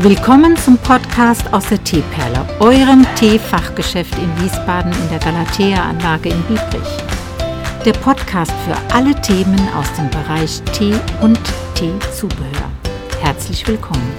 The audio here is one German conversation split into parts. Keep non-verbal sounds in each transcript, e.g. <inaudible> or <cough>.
Willkommen zum Podcast aus der Teeperle, eurem Teefachgeschäft in Wiesbaden in der Galatea-Anlage in Biebrich. Der Podcast für alle Themen aus dem Bereich Tee und Teezubehör. Herzlich willkommen.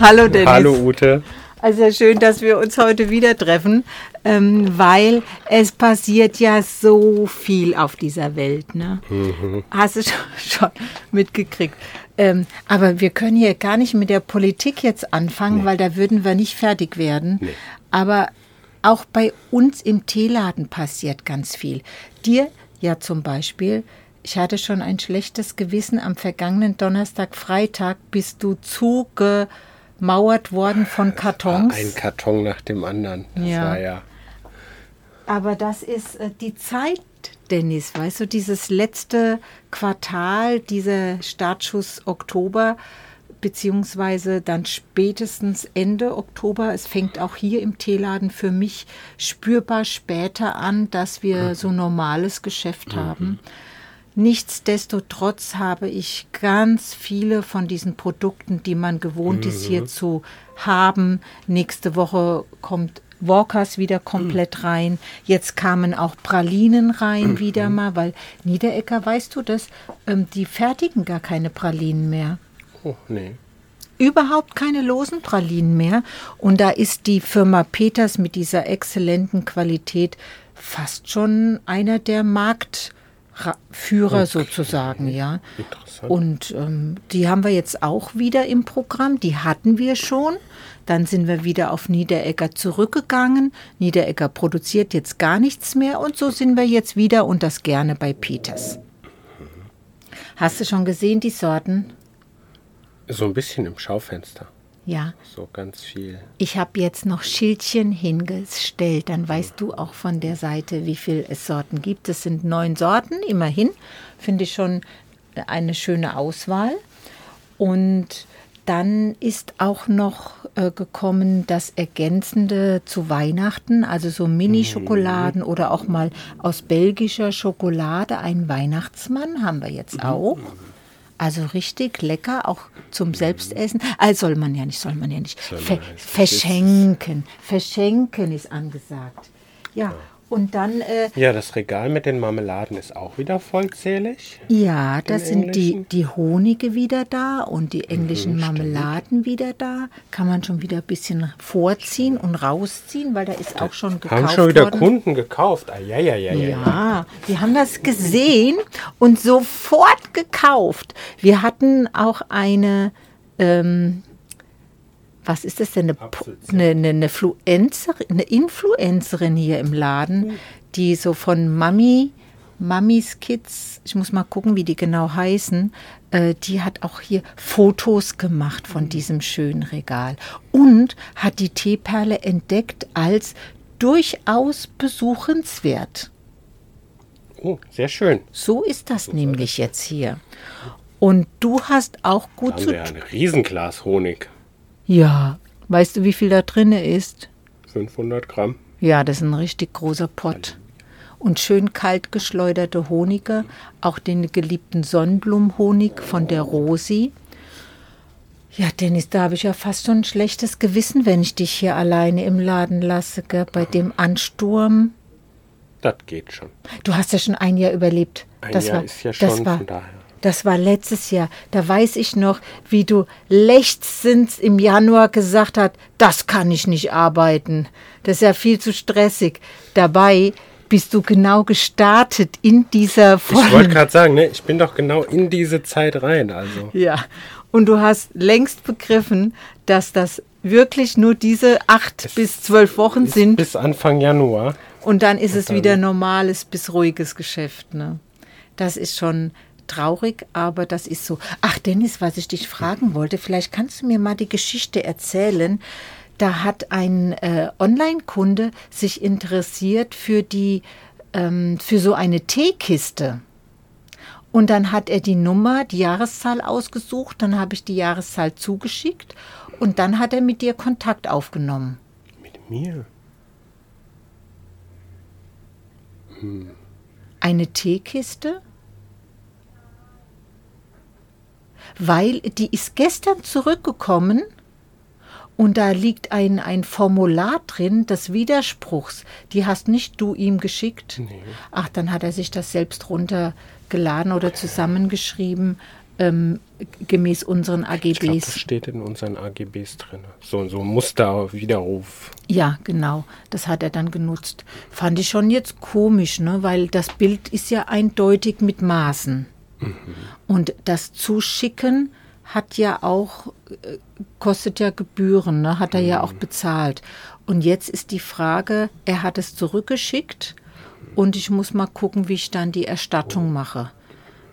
Hallo Dennis. Hallo Ute. Also schön, dass wir uns heute wieder treffen, ähm, weil es passiert ja so viel auf dieser Welt. Ne? Mhm. Hast du schon, schon mitgekriegt. Ähm, aber wir können hier gar nicht mit der Politik jetzt anfangen, nee. weil da würden wir nicht fertig werden. Nee. Aber auch bei uns im Teeladen passiert ganz viel. Dir ja zum Beispiel. Ich hatte schon ein schlechtes Gewissen. Am vergangenen Donnerstag, Freitag bist du zuge gemauert worden von Kartons. Ein Karton nach dem anderen. Das ja. ja. Aber das ist äh, die Zeit, Dennis, weißt du, dieses letzte Quartal, dieser Startschuss Oktober, beziehungsweise dann spätestens Ende Oktober. Es fängt auch hier im Teeladen für mich spürbar später an, dass wir mhm. so normales Geschäft mhm. haben. Nichtsdestotrotz habe ich ganz viele von diesen Produkten, die man gewohnt mhm. ist hier zu haben. Nächste Woche kommt Walkers wieder komplett mhm. rein. Jetzt kamen auch Pralinen rein mhm. wieder mal, weil Niederecker, weißt du das, ähm, die fertigen gar keine Pralinen mehr. Oh, nee. Überhaupt keine losen Pralinen mehr. Und da ist die Firma Peters mit dieser exzellenten Qualität fast schon einer der Markt Führer okay. sozusagen, ja. Und ähm, die haben wir jetzt auch wieder im Programm. Die hatten wir schon. Dann sind wir wieder auf Niederegger zurückgegangen. Niederegger produziert jetzt gar nichts mehr und so sind wir jetzt wieder und das gerne bei Peters. Hast du schon gesehen die Sorten? So ein bisschen im Schaufenster. Ja. So ganz viel. Ich habe jetzt noch Schildchen hingestellt. Dann weißt du auch von der Seite, wie viele es Sorten gibt. Es sind neun Sorten, immerhin. Finde ich schon eine schöne Auswahl. Und dann ist auch noch äh, gekommen das Ergänzende zu Weihnachten, also so Mini-Schokoladen mhm. oder auch mal aus belgischer Schokolade. Ein Weihnachtsmann haben wir jetzt mhm. auch. Also richtig lecker, auch zum Selbstessen. Also soll man ja nicht, soll man ja nicht. Ver verschenken. Verschenken ist angesagt. Ja, und dann. Äh, ja, das Regal mit den Marmeladen ist auch wieder vollzählig. Ja, da sind die, die Honige wieder da und die englischen mhm, Marmeladen wieder da. Kann man schon wieder ein bisschen vorziehen und rausziehen, weil da ist auch schon gekauft. Haben schon wieder worden. Kunden gekauft. Ah, ja, ja, ja, ja, ja. wir haben das gesehen und sofort gekauft. Wir hatten auch eine. Ähm, was ist das denn, eine, eine, eine, eine, Influencerin, eine Influencerin hier im Laden, die so von Mami, Mamis Kids, ich muss mal gucken, wie die genau heißen, äh, die hat auch hier Fotos gemacht von diesem schönen Regal und hat die Teeperle entdeckt als durchaus besuchenswert. Oh, sehr schön. So ist das so nämlich jetzt hier. Und du hast auch gut zu tun. ein Riesenglas Honig. Ja, weißt du, wie viel da drin ist? 500 Gramm. Ja, das ist ein richtig großer Pott. Und schön kalt geschleuderte Honige, auch den geliebten Sonnenblumenhonig von der Rosi. Ja, Dennis, da habe ich ja fast schon ein schlechtes Gewissen, wenn ich dich hier alleine im Laden lasse, gell? bei dem Ansturm. Das geht schon. Du hast ja schon ein Jahr überlebt. Ein das Jahr war, ist ja schon das war, von daher. Das war letztes Jahr. Da weiß ich noch, wie du lechzend im Januar gesagt hast, das kann ich nicht arbeiten. Das ist ja viel zu stressig. Dabei bist du genau gestartet in dieser Folge. Ich wollte gerade sagen, ne, ich bin doch genau in diese Zeit rein. Also. Ja, und du hast längst begriffen, dass das wirklich nur diese acht es bis zwölf Wochen sind. Bis Anfang Januar. Und dann ist und es dann wieder normales bis ruhiges Geschäft. Ne? Das ist schon traurig, aber das ist so. Ach, Dennis, was ich dich fragen wollte, vielleicht kannst du mir mal die Geschichte erzählen. Da hat ein äh, Online-Kunde sich interessiert für die ähm, für so eine Teekiste. Und dann hat er die Nummer, die Jahreszahl ausgesucht, dann habe ich die Jahreszahl zugeschickt und dann hat er mit dir Kontakt aufgenommen. Mit mir? Hm. Eine Teekiste? Weil die ist gestern zurückgekommen und da liegt ein, ein Formular drin des Widerspruchs. Die hast nicht du ihm geschickt. Nee. Ach, dann hat er sich das selbst runtergeladen oder zusammengeschrieben, ähm, gemäß unseren Ich glaube, das AGBs. steht in unseren AGBs drin. So, so Musterwiderruf. Ja, genau, das hat er dann genutzt. Fand ich schon jetzt komisch, ne? weil das Bild ist ja eindeutig mit Maßen. Und das Zuschicken hat ja auch, äh, kostet ja Gebühren, ne? hat er ja auch bezahlt. Und jetzt ist die Frage, er hat es zurückgeschickt und ich muss mal gucken, wie ich dann die Erstattung mache.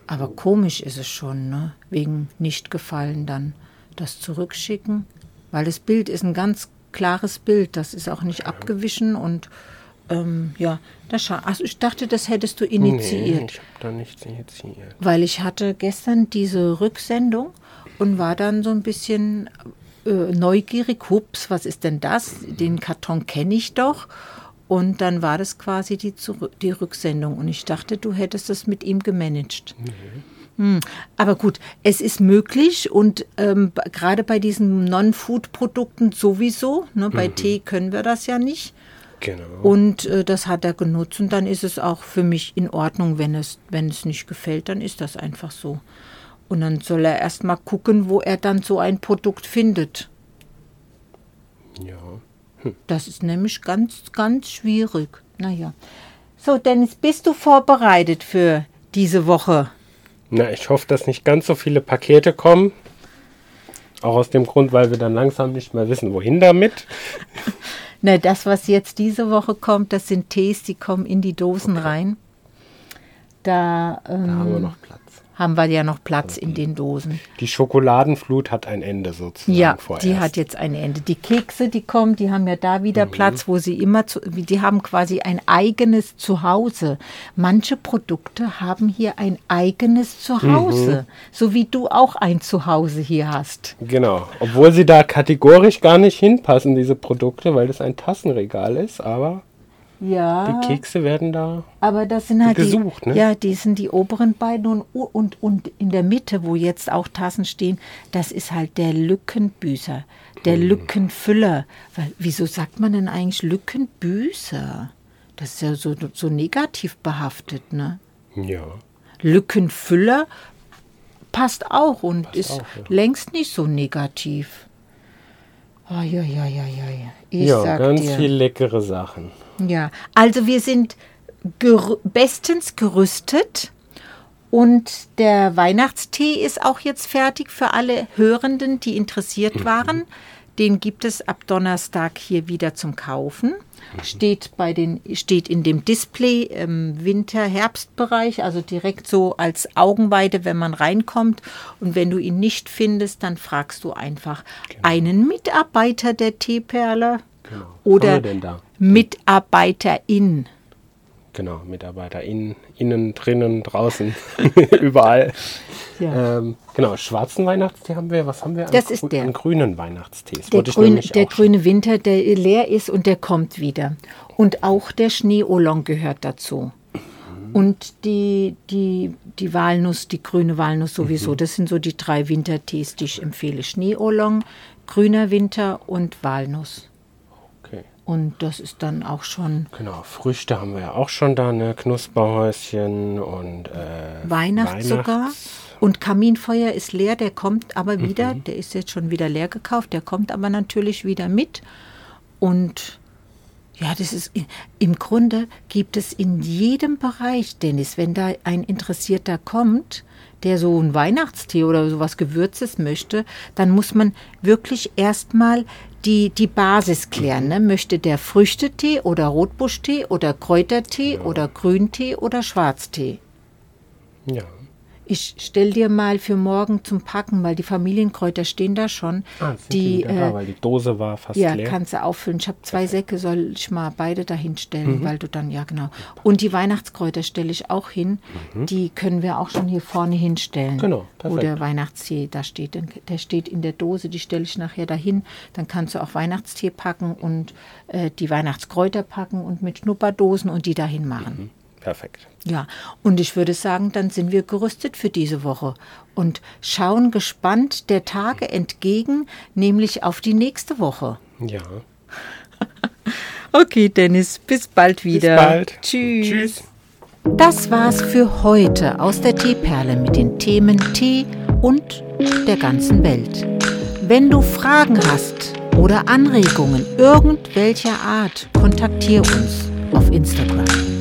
Aber komisch ist es schon, ne? wegen nicht gefallen dann das zurückschicken, weil das Bild ist ein ganz klares Bild, das ist auch nicht abgewichen und ähm, ja, das scha- also ich dachte, das hättest du Nee, initiiert. ich habe da nichts initiiert. Weil ich hatte gestern diese Rücksendung und war dann so ein bisschen äh, neugierig. Hups, was ist denn das? Den Karton kenne ich doch. Und dann war das quasi die, die Rücksendung. Und ich dachte, du hättest das mit ihm gemanagt. Hm. Aber gut, es ist möglich und ähm, gerade bei diesen Non-Food-Produkten sowieso. Ne, bei Tee können wir das ja nicht. Genau. Und äh, das hat er genutzt. Und dann ist es auch für mich in Ordnung, wenn es, wenn es nicht gefällt, dann ist das einfach so. Und dann soll er erst mal gucken, wo er dann so ein Produkt findet. ja. Das ist nämlich ganz, ganz schwierig. Naja. So, Dennis, bist du vorbereitet für diese Woche? Na, ich hoffe, dass nicht ganz so viele Pakete kommen. Auch aus dem Grund, weil wir dann langsam nicht mehr wissen, wohin damit. <laughs> Na, das, was jetzt diese Woche kommt, das sind Tees, die kommen in die Dosen rein. Da, ähm, Da haben wir noch Platz. Haben wir ja noch Platz in den Dosen. Die Schokoladenflut hat ein Ende sozusagen Ja, vorerst. die hat jetzt ein Ende. Die Kekse, die kommen, die haben ja da wieder Mhm. Platz, wo sie immer, zu, die haben quasi ein eigenes Zuhause. Manche Produkte haben hier ein eigenes Zuhause, Mhm. so wie du auch ein Zuhause hier hast. Genau. Obwohl sie da kategorisch gar nicht hinpassen, diese Produkte, weil das ein Tassenregal ist, aber Ja, die Kekse werden da. aber das sind halt gesucht, die, ne? ja, die sind die oberen beiden und, und, und in der Mitte, wo jetzt auch Tassen stehen, das ist halt der Lückenbüßer, der Mhm. Lückenfüller. Weil, wieso sagt man denn eigentlich Lückenbüßer? Das ist ja so, so negativ behaftet, ne? Ja. Lückenfüller passt auch und ist auch, ja. längst nicht so negativ. Oh, ja, ja, ja, ja, ja. Ich ja, sag ganz dir. viel leckere Sachen. Ja, also wir sind gerü bestens gerüstet und der Weihnachtstee ist auch jetzt fertig für alle Hörenden, die interessiert waren. Den gibt es ab Donnerstag hier wieder zum Kaufen. Steht, bei den, steht in dem Display im Winter-Herbst-Bereich, also direkt so als Augenweide, wenn man reinkommt. Und wenn du ihn nicht findest, dann fragst du einfach einen Mitarbeiter der Teeperle Genau. oder Was haben wir denn da? Mitarbeiterin. Genau, Mitarbeiter innen, innen, drinnen, draußen, <laughs> überall. Ja. Ähm, genau, schwarzen Weihnachtstee haben wir. Was haben wir? an Das ist grü- der. An grünen Weihnachtstee. Das Der, nämlich der grüne Winter, der leer ist und der kommt wieder. Und auch der Schneeolong gehört dazu. Und die, die, die Walnuss, die grüne Walnuss Mhm. sowieso. Das sind so die drei Wintertees, die ich empfehle. Schneeolong, grüner Winter und Walnuss. Okay. Und das ist dann auch schon Genau, Früchte haben wir ja auch schon da, ne? Knusperhäuschen und äh, Weihnacht sogar. Und Kaminfeuer ist leer, der kommt aber wieder, Mhm. der ist jetzt schon wieder leer gekauft, der kommt aber natürlich wieder mit. Und ja, das ist im Grunde gibt es in jedem Bereich, Dennis, wenn da ein Interessierter kommt, der so einen Weihnachtstee oder sowas Gewürzes möchte, dann muss man wirklich erstmal die, die Basis klären. Ne? Möchte der Früchtetee oder Rotbuschtee oder Kräutertee oder Grüntee oder Schwarztee? Ja. Ich stell dir mal für morgen zum Packen, weil die Familienkräuter stehen da schon. Ah, sind die, die wieder da, äh, weil die Dose war fast ja, leer. kannst du auffüllen. Ich habe zwei Säcke, soll ich mal beide dahin Mhm. stellen, weil du dann, ja genau. Und die Weihnachtskräuter stelle ich auch hin. Die können wir auch schon hier vorne hinstellen. Mhm. Genau, perfekt. der Weihnachtstee da steht. Der steht in der Dose, die stelle ich nachher dahin. Dann kannst du auch Weihnachtstee packen und äh, die Weihnachtskräuter packen und mit Schnupperdosen und die dahin machen. Mhm. Perfekt. Ja, und ich würde sagen, dann sind wir gerüstet für diese Woche und schauen gespannt der Tage entgegen, nämlich auf die nächste Woche. Ja. <laughs> Okay, Dennis, bis bald wieder. Bis bald. Tschüss. Tschüss. Das war's für heute aus der Teeperle mit den Themen Tee und der ganzen Welt. Wenn du Fragen hast oder Anregungen irgendwelcher Art, kontaktiere uns auf Instagram.